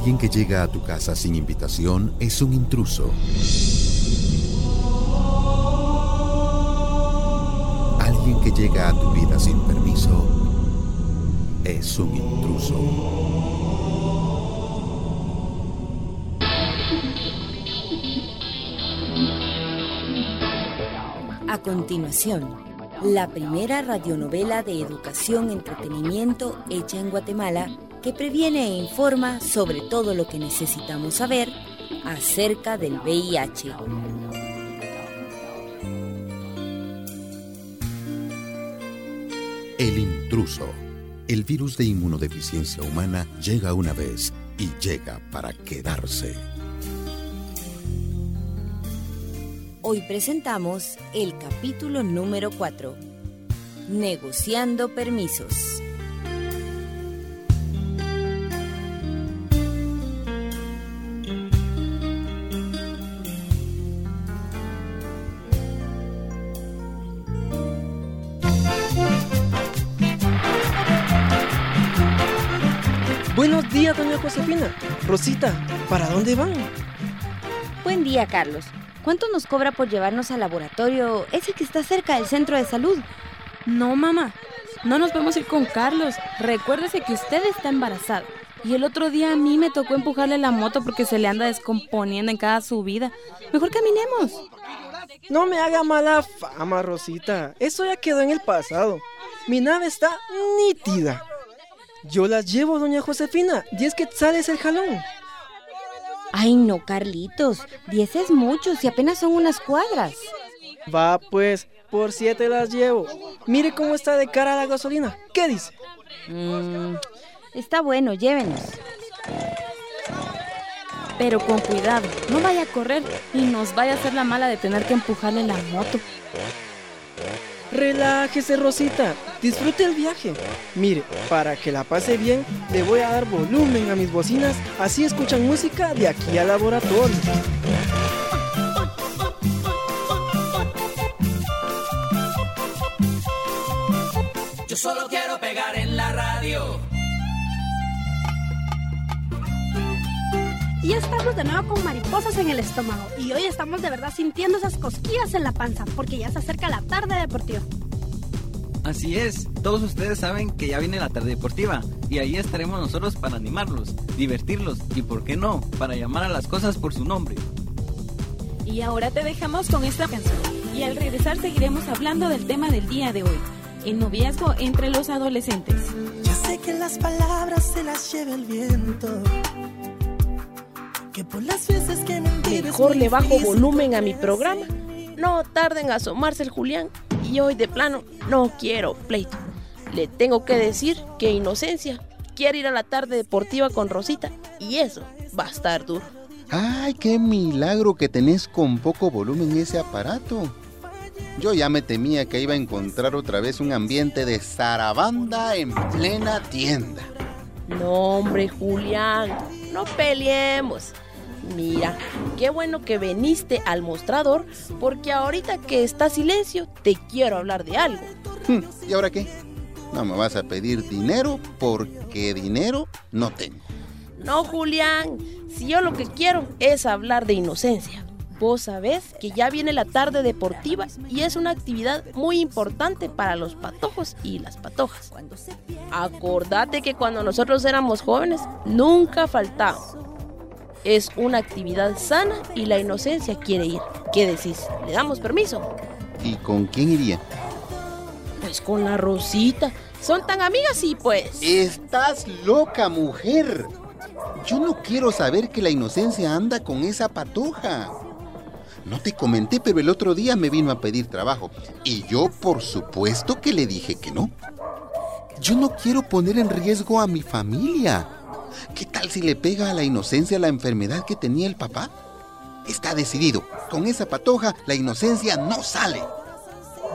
Alguien que llega a tu casa sin invitación es un intruso. Alguien que llega a tu vida sin permiso es un intruso. A continuación, la primera radionovela de educación entretenimiento hecha en Guatemala que previene e informa sobre todo lo que necesitamos saber acerca del VIH. El intruso. El virus de inmunodeficiencia humana llega una vez y llega para quedarse. Hoy presentamos el capítulo número 4, Negociando Permisos. Rosita, ¿para dónde van? Buen día, Carlos. ¿Cuánto nos cobra por llevarnos al laboratorio, ese que está cerca del centro de salud? No, mamá. No nos podemos ir con Carlos. Recuérdese que usted está embarazada. Y el otro día a mí me tocó empujarle la moto porque se le anda descomponiendo en cada subida. Mejor caminemos. No me haga mala fama, Rosita. Eso ya quedó en el pasado. Mi nave está nítida. Yo la llevo, doña Josefina. Diez quetzales el jalón. Ay, no, Carlitos. Diez es mucho, si apenas son unas cuadras. Va, pues, por siete las llevo. Mire cómo está de cara la gasolina. ¿Qué dice? Mm, está bueno, llévenos. Pero con cuidado, no vaya a correr y nos vaya a hacer la mala de tener que empujarle la moto. Relájese, Rosita. Disfrute el viaje. Mire, para que la pase bien, le voy a dar volumen a mis bocinas, así escuchan música de aquí al laboratorio. Yo solo quiero pegar en la radio. Y estamos de nuevo con mariposas en el estómago. Y hoy estamos de verdad sintiendo esas cosquillas en la panza, porque ya se acerca la tarde deportiva. Así es, todos ustedes saben que ya viene la tarde deportiva y ahí estaremos nosotros para animarlos, divertirlos y, por qué no, para llamar a las cosas por su nombre. Y ahora te dejamos con esta canción y al regresar seguiremos hablando del tema del día de hoy, el noviazgo entre los adolescentes. Ya sé que las palabras se las lleva el viento. Mejor le bajo volumen a mi programa. No tarden en asomarse el Julián y hoy de plano no quiero pleito. Le tengo que decir que Inocencia quiere ir a la tarde deportiva con Rosita y eso va a estar duro. Ay, qué milagro que tenés con poco volumen ese aparato. Yo ya me temía que iba a encontrar otra vez un ambiente de zarabanda en plena tienda. No, hombre, Julián, no peleemos. Mira, qué bueno que viniste al mostrador porque ahorita que está silencio te quiero hablar de algo. Hmm, ¿Y ahora qué? No me vas a pedir dinero porque dinero no tengo. No, Julián, si yo lo que quiero es hablar de inocencia. Vos sabés que ya viene la tarde deportiva y es una actividad muy importante para los patojos y las patojas. Acordate que cuando nosotros éramos jóvenes nunca faltaba. Es una actividad sana y la inocencia quiere ir. ¿Qué decís? ¿Le damos permiso? ¿Y con quién iría? Pues con la Rosita. Son tan amigas y pues... Estás loca, mujer. Yo no quiero saber que la inocencia anda con esa patoja. No te comenté, pero el otro día me vino a pedir trabajo. Y yo, por supuesto, que le dije que no. Yo no quiero poner en riesgo a mi familia. ¿Qué tal si le pega a la inocencia la enfermedad que tenía el papá? Está decidido. Con esa patoja, la inocencia no sale.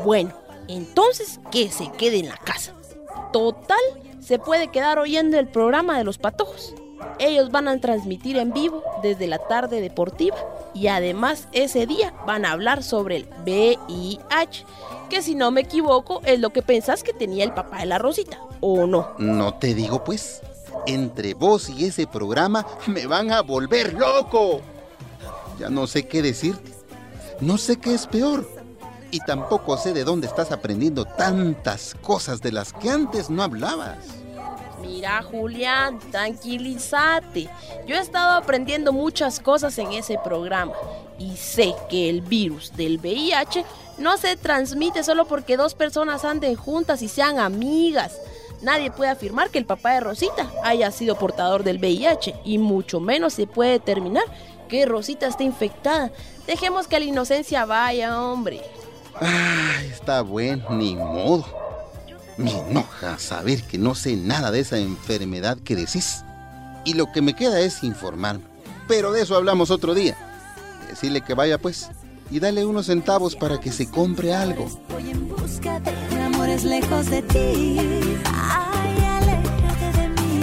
Bueno, entonces que se quede en la casa. Total, se puede quedar oyendo el programa de los patojos. Ellos van a transmitir en vivo desde la tarde deportiva y además ese día van a hablar sobre el VIH, que si no me equivoco es lo que pensás que tenía el papá de la Rosita, ¿o no? No te digo pues. Entre vos y ese programa me van a volver loco. Ya no sé qué decirte. No sé qué es peor. Y tampoco sé de dónde estás aprendiendo tantas cosas de las que antes no hablabas. Mira, Julián, tranquilízate. Yo he estado aprendiendo muchas cosas en ese programa y sé que el virus del VIH no se transmite solo porque dos personas anden juntas y sean amigas. Nadie puede afirmar que el papá de Rosita haya sido portador del VIH y mucho menos se puede determinar que Rosita esté infectada. Dejemos que la inocencia vaya, hombre. Ay, está bueno, ni modo. Me enoja saber que no sé nada de esa enfermedad que decís. Y lo que me queda es informarme. Pero de eso hablamos otro día. Decirle que vaya pues y dale unos centavos para que se compre algo. Voy en busca de lejos de ti. Ay, aléjate de mí.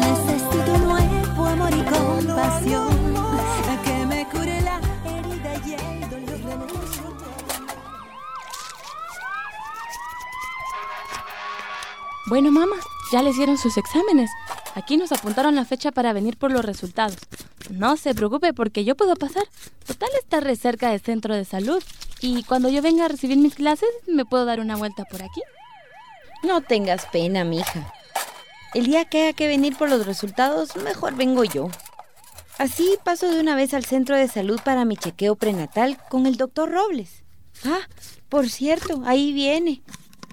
Necesito nuevo amor y compasión. Que me cure la herida y el dolor Bueno, mamá, ya le hicieron sus exámenes. Aquí nos apuntaron la fecha para venir por los resultados. No se preocupe porque yo puedo pasar. Total está re cerca del centro de salud. Y cuando yo venga a recibir mis clases, me puedo dar una vuelta por aquí. No tengas pena, mija. El día que haya que venir por los resultados, mejor vengo yo. Así paso de una vez al centro de salud para mi chequeo prenatal con el doctor Robles. Ah, por cierto, ahí viene.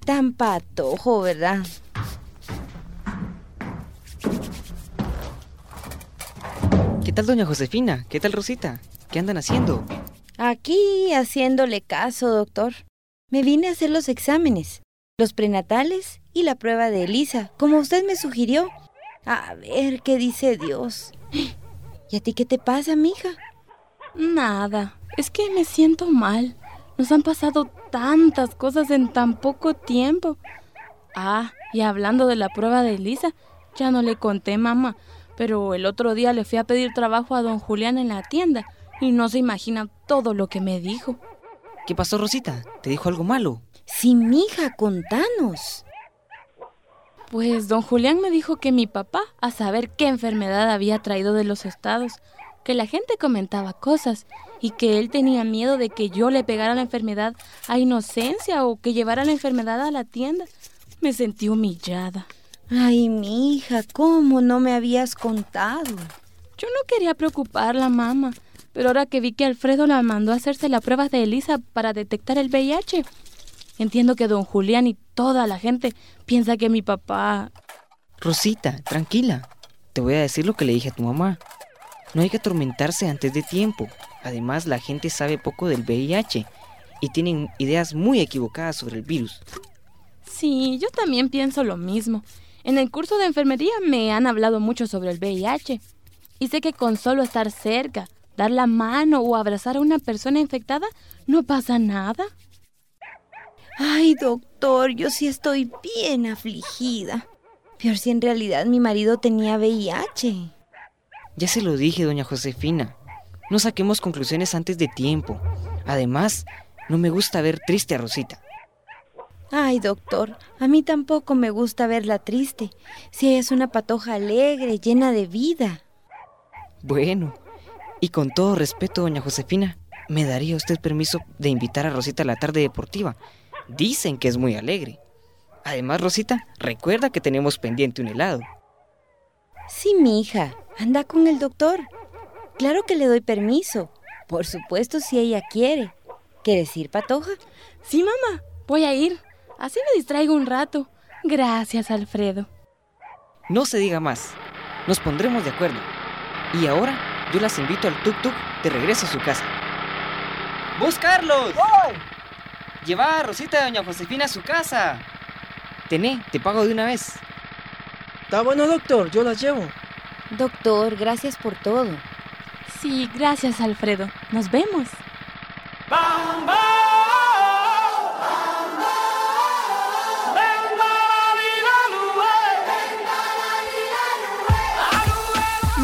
Tan patojo, ¿verdad? ¿Qué tal, doña Josefina? ¿Qué tal, Rosita? ¿Qué andan haciendo? Aquí haciéndole caso, doctor. Me vine a hacer los exámenes, los prenatales y la prueba de Elisa, como usted me sugirió. A ver qué dice Dios. ¿Y a ti qué te pasa, mija? Nada, es que me siento mal. Nos han pasado tantas cosas en tan poco tiempo. Ah, y hablando de la prueba de Elisa, ya no le conté, mamá, pero el otro día le fui a pedir trabajo a don Julián en la tienda y no se imagina todo lo que me dijo. ¿Qué pasó, Rosita? ¿Te dijo algo malo? Sí, mija, contanos. Pues don Julián me dijo que mi papá, a saber qué enfermedad había traído de los estados, que la gente comentaba cosas y que él tenía miedo de que yo le pegara la enfermedad a Inocencia o que llevara la enfermedad a la tienda. Me sentí humillada. Ay, mija, ¿cómo no me habías contado? Yo no quería preocuparla, mamá, pero ahora que vi que Alfredo la mandó a hacerse la prueba de Elisa para detectar el VIH, entiendo que don Julián y toda la gente piensa que mi papá... Rosita, tranquila. Te voy a decir lo que le dije a tu mamá. No hay que atormentarse antes de tiempo. Además, la gente sabe poco del VIH y tienen ideas muy equivocadas sobre el virus. Sí, yo también pienso lo mismo. En el curso de enfermería me han hablado mucho sobre el VIH. Y sé que con solo estar cerca, dar la mano o abrazar a una persona infectada, no pasa nada. Ay, doctor, yo sí estoy bien afligida. Peor si en realidad mi marido tenía VIH. Ya se lo dije, doña Josefina. No saquemos conclusiones antes de tiempo. Además, no me gusta ver triste a Rosita. Ay, doctor, a mí tampoco me gusta verla triste. Si ella es una patoja alegre, llena de vida. Bueno, y con todo respeto, doña Josefina, ¿me daría usted permiso de invitar a Rosita a la tarde deportiva? Dicen que es muy alegre. Además, Rosita, recuerda que tenemos pendiente un helado. Sí, mi hija, anda con el doctor. Claro que le doy permiso. Por supuesto, si ella quiere. ¿Quieres ir, patoja? Sí, mamá, voy a ir. Así me distraigo un rato. Gracias, Alfredo. No se diga más. Nos pondremos de acuerdo. Y ahora yo las invito al tuk-tuk de regreso a su casa. ¡Vos, Carlos! Lleva a Rosita y doña Josefina a su casa. Tené, te pago de una vez. Está bueno, doctor, yo las llevo. Doctor, gracias por todo. Sí, gracias, Alfredo. Nos vemos.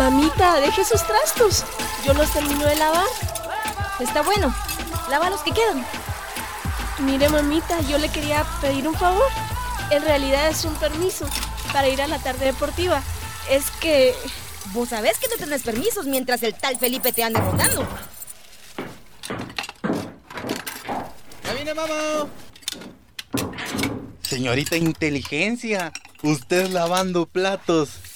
Mamita, deje sus trastos. Yo los termino de lavar. Está bueno. Lava los que quedan. Mire, mamita, yo le quería pedir un favor. En realidad es un permiso. para ir a la tarde deportiva. Es que... Vos sabés que no tenés permisos mientras el tal Felipe te anda rondando. ¡Ya viene, mamá! Señorita Inteligencia, usted lavando platos.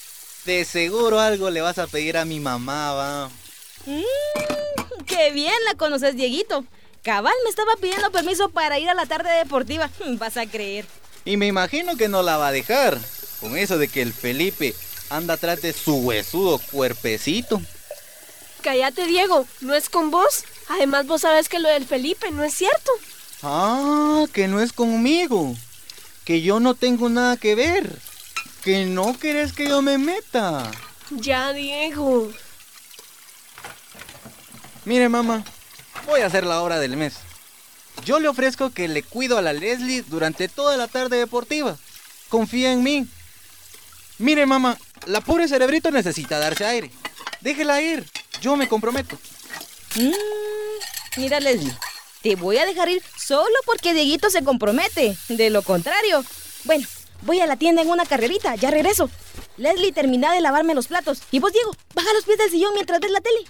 De seguro algo le vas a pedir a mi mamá, va. Mmm, qué bien la conoces, Dieguito. Cabal me estaba pidiendo permiso para ir a la tarde deportiva. Vas a creer. Y me imagino que no la va a dejar. Con eso de que el Felipe anda atrás de su huesudo cuerpecito. Cállate, Diego. No es con vos. Además, vos sabes que lo del Felipe no es cierto. Ah, que no es conmigo. Que yo no tengo nada que ver. Que no querés que yo me meta. Ya, Diego. Mire, mamá, voy a hacer la hora del mes. Yo le ofrezco que le cuido a la Leslie durante toda la tarde deportiva. Confía en mí. Mire, mamá, la pobre cerebrito necesita darse aire. Déjela ir. Yo me comprometo. Mm, mira, Leslie, te voy a dejar ir solo porque Dieguito se compromete. De lo contrario. Bueno, voy a la tienda en una carrerita. Ya regreso. Leslie, termina de lavarme los platos. Y vos, Diego, baja los pies del sillón mientras ves la tele.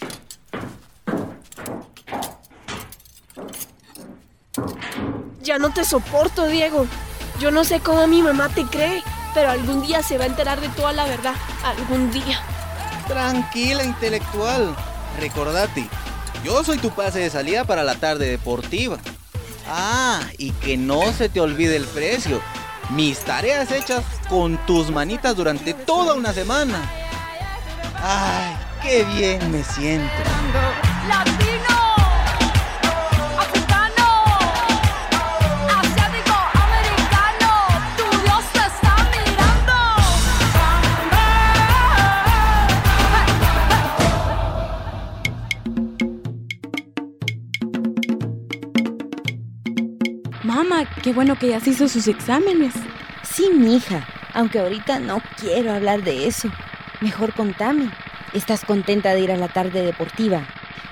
Ya no te soporto, Diego. Yo no sé cómo mi mamá te cree, pero algún día se va a enterar de toda la verdad. Algún día. Tranquila, intelectual. Recordate, yo soy tu pase de salida para la tarde deportiva. Ah, y que no se te olvide el precio. Mis tareas hechas con tus manitas durante toda una semana. Ay, qué bien me siento. Qué bueno que ya se hizo sus exámenes. Sí, mija, aunque ahorita no quiero hablar de eso. Mejor contame. ¿Estás contenta de ir a la tarde deportiva?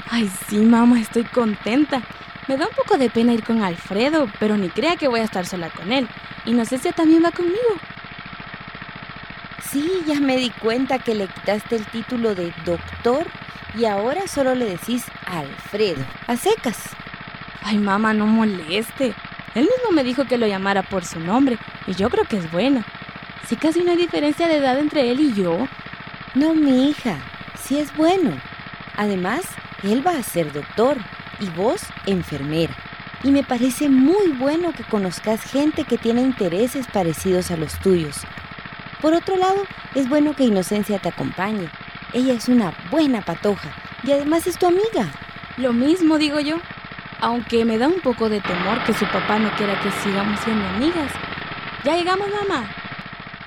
Ay, sí, mamá, estoy contenta. Me da un poco de pena ir con Alfredo, pero ni crea que voy a estar sola con él. Inocencia también va conmigo. Sí, ya me di cuenta que le quitaste el título de doctor y ahora solo le decís Alfredo, a secas. Ay, mamá, no moleste. Él mismo me dijo que lo llamara por su nombre, y yo creo que es bueno. Sí, casi no hay diferencia de edad entre él y yo. No, mi hija, sí es bueno. Además, él va a ser doctor y vos enfermera. Y me parece muy bueno que conozcas gente que tiene intereses parecidos a los tuyos. Por otro lado, es bueno que Inocencia te acompañe. Ella es una buena patoja y además es tu amiga. Lo mismo digo yo. Aunque me da un poco de temor que su papá no quiera que sigamos siendo amigas. Ya llegamos, mamá.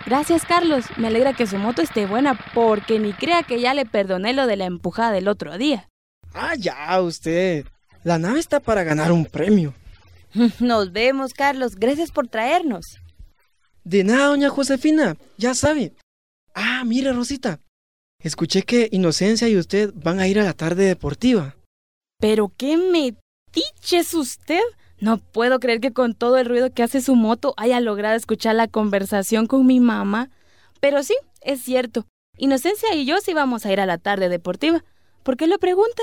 Gracias, Carlos. Me alegra que su moto esté buena porque ni crea que ya le perdoné lo de la empujada del otro día. Ah, ya, usted. La nave está para ganar un premio. Nos vemos, Carlos. Gracias por traernos. De nada, doña Josefina. Ya sabe. Ah, mire, Rosita. Escuché que Inocencia y usted van a ir a la tarde deportiva. ¿Pero qué metiche es usted? No puedo creer que con todo el ruido que hace su moto haya logrado escuchar la conversación con mi mamá. Pero sí, es cierto. Inocencia y yo sí vamos a ir a la tarde deportiva. ¿Por qué lo pregunta?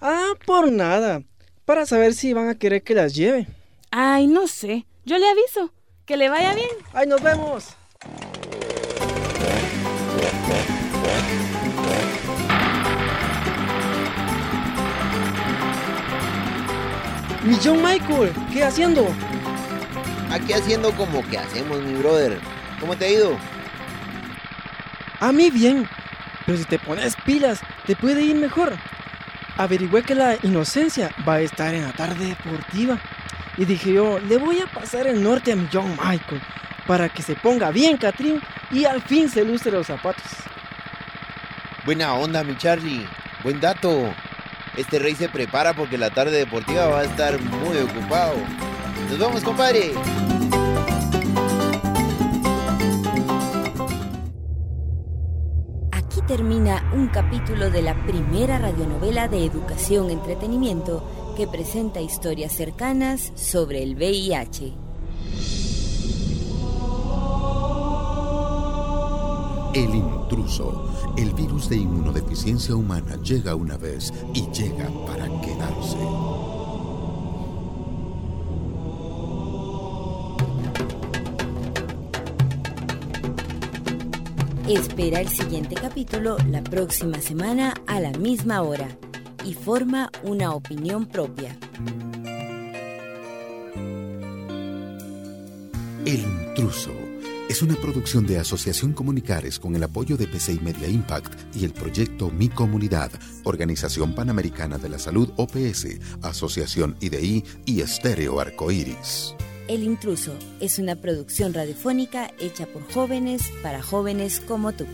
Ah, por nada. Para saber si van a querer que las lleve. Ay, no sé. Yo le aviso. Que le vaya bien. ¡Ay, nos vemos! Mi John Michael, ¿qué haciendo? Aquí haciendo como que hacemos, mi brother. ¿Cómo te ha ido? A mí bien, pero si te pones pilas, te puede ir mejor. Averigüé que la inocencia va a estar en la tarde deportiva. Y dije yo, le voy a pasar el norte a mi John Michael para que se ponga bien Catrín y al fin se lustre los zapatos. Buena onda, mi Charlie. Buen dato. Este rey se prepara porque la tarde deportiva va a estar muy ocupado. Nos vemos, compadre. Aquí termina un capítulo de la primera radionovela de educación entretenimiento que presenta historias cercanas sobre el VIH. El intruso, el virus de inmunodeficiencia humana llega una vez y llega para quedarse. Espera el siguiente capítulo la próxima semana a la misma hora y forma una opinión propia. El intruso es una producción de Asociación Comunicares con el apoyo de PCI Media Impact y el proyecto Mi Comunidad, Organización Panamericana de la Salud OPS, Asociación IDI y Estéreo Arcoíris. El intruso es una producción radiofónica hecha por jóvenes para jóvenes como tú.